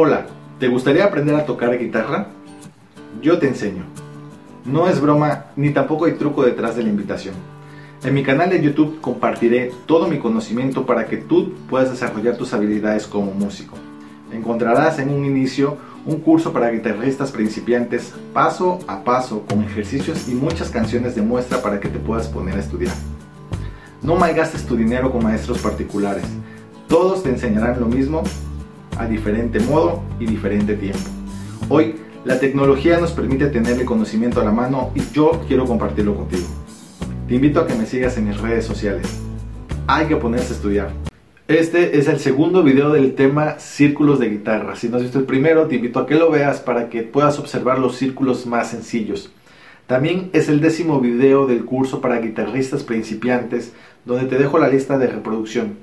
Hola, ¿te gustaría aprender a tocar guitarra? Yo te enseño. No es broma ni tampoco hay truco detrás de la invitación. En mi canal de YouTube compartiré todo mi conocimiento para que tú puedas desarrollar tus habilidades como músico. Encontrarás en un inicio un curso para guitarristas principiantes paso a paso con ejercicios y muchas canciones de muestra para que te puedas poner a estudiar. No malgastes tu dinero con maestros particulares. Todos te enseñarán lo mismo a diferente modo y diferente tiempo. Hoy la tecnología nos permite tener el conocimiento a la mano y yo quiero compartirlo contigo. Te invito a que me sigas en mis redes sociales. Hay que ponerse a estudiar. Este es el segundo video del tema círculos de guitarra. Si no has visto el primero, te invito a que lo veas para que puedas observar los círculos más sencillos. También es el décimo video del curso para guitarristas principiantes, donde te dejo la lista de reproducción.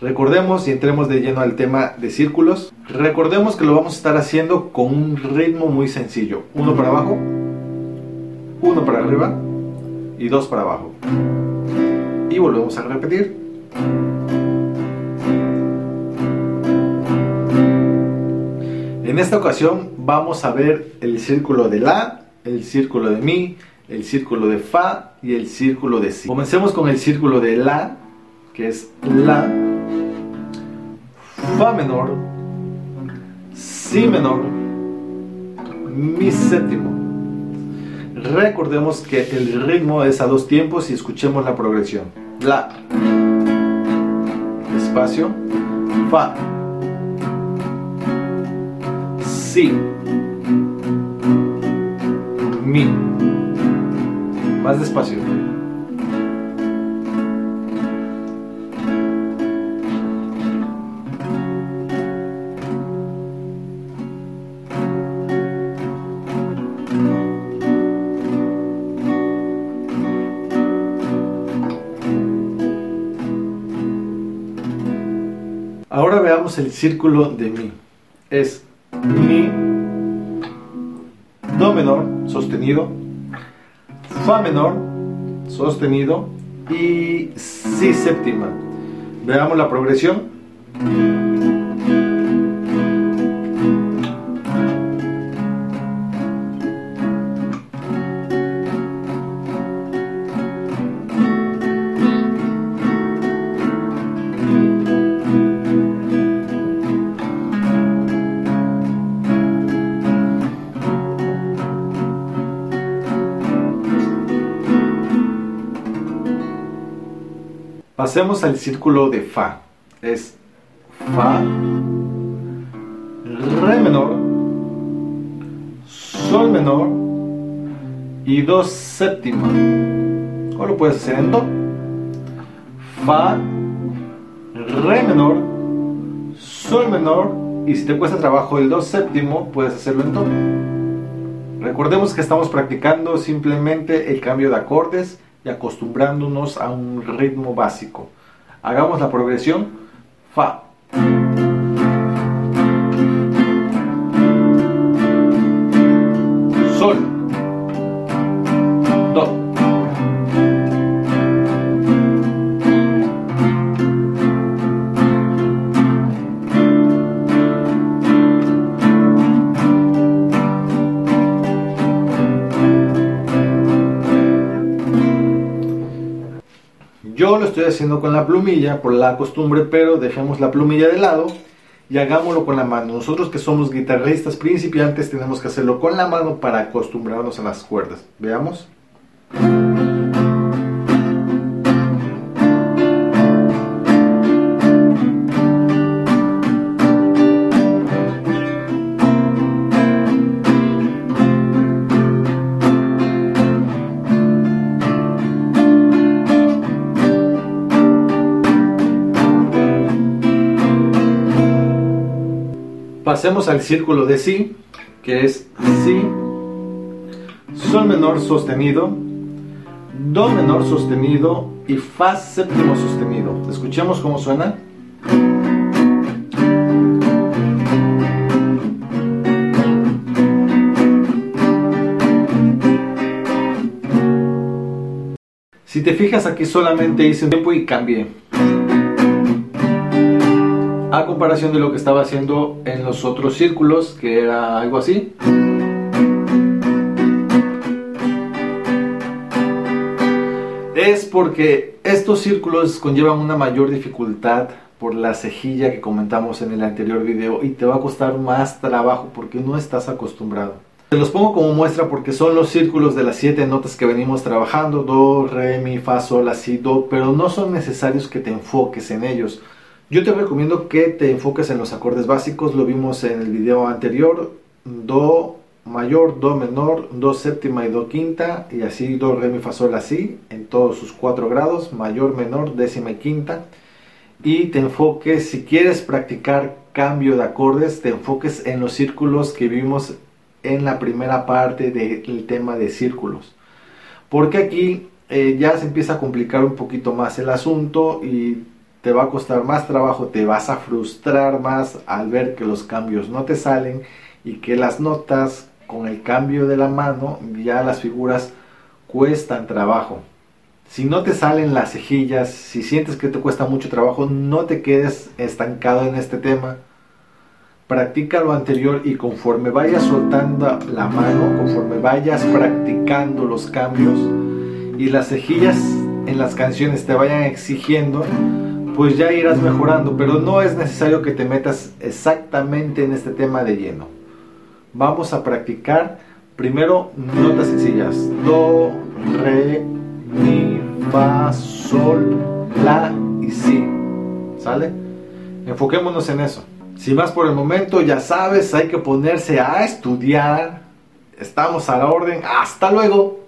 Recordemos y entremos de lleno al tema de círculos. Recordemos que lo vamos a estar haciendo con un ritmo muy sencillo. Uno para abajo, uno para arriba y dos para abajo. Y volvemos a repetir. En esta ocasión vamos a ver el círculo de La, el círculo de Mi, el círculo de Fa y el círculo de Si. Comencemos con el círculo de La, que es La, Fa menor, Si menor, Mi séptimo. Recordemos que el ritmo es a dos tiempos y escuchemos la progresión. La, espacio, Fa, Si, Mi. Más despacio. El círculo de mi. Es mi, do menor, sostenido, fa menor, sostenido y si séptima. Veamos la progresión. Pasemos al círculo de Fa. Es Fa, Re menor, Sol menor y Do séptima. O lo puedes hacer en Do. Fa, Re menor, Sol menor y si te cuesta trabajo el Do séptimo, puedes hacerlo en Do. Recordemos que estamos practicando simplemente el cambio de acordes acostumbrándonos a un ritmo básico. Hagamos la progresión Fa. Lo estoy haciendo con la plumilla por la costumbre, pero dejemos la plumilla de lado y hagámoslo con la mano. Nosotros que somos guitarristas principiantes tenemos que hacerlo con la mano para acostumbrarnos a las cuerdas. Veamos. Pasemos al círculo de Si, que es Si, Sol menor sostenido, Do menor sostenido y Fa séptimo sostenido. Escuchemos cómo suena. Si te fijas aquí solamente hice un tiempo y cambié. A comparación de lo que estaba haciendo en los otros círculos, que era algo así. Es porque estos círculos conllevan una mayor dificultad por la cejilla que comentamos en el anterior video y te va a costar más trabajo porque no estás acostumbrado. Te los pongo como muestra porque son los círculos de las siete notas que venimos trabajando, do, re, mi, fa, sol, la, si, do, pero no son necesarios que te enfoques en ellos. Yo te recomiendo que te enfoques en los acordes básicos, lo vimos en el video anterior, do mayor, do menor, do séptima y do quinta, y así do, re, mi, fa, sol, la, si, en todos sus cuatro grados, mayor, menor, décima y quinta, y te enfoques, si quieres practicar cambio de acordes, te enfoques en los círculos que vimos en la primera parte del tema de círculos. Porque aquí eh, ya se empieza a complicar un poquito más el asunto y te va a costar más trabajo, te vas a frustrar más al ver que los cambios no te salen y que las notas con el cambio de la mano ya las figuras cuestan trabajo. Si no te salen las cejillas, si sientes que te cuesta mucho trabajo, no te quedes estancado en este tema practica lo anterior y conforme vayas soltando la mano, conforme vayas practicando los cambios y las cejillas en las canciones te vayan exigiendo, pues ya irás mejorando, pero no es necesario que te metas exactamente en este tema de lleno. Vamos a practicar primero notas sencillas. Do, re, mi, fa, sol, la y si. ¿Sale? Enfoquémonos en eso. Sin más por el momento, ya sabes, hay que ponerse a estudiar. Estamos a la orden. Hasta luego.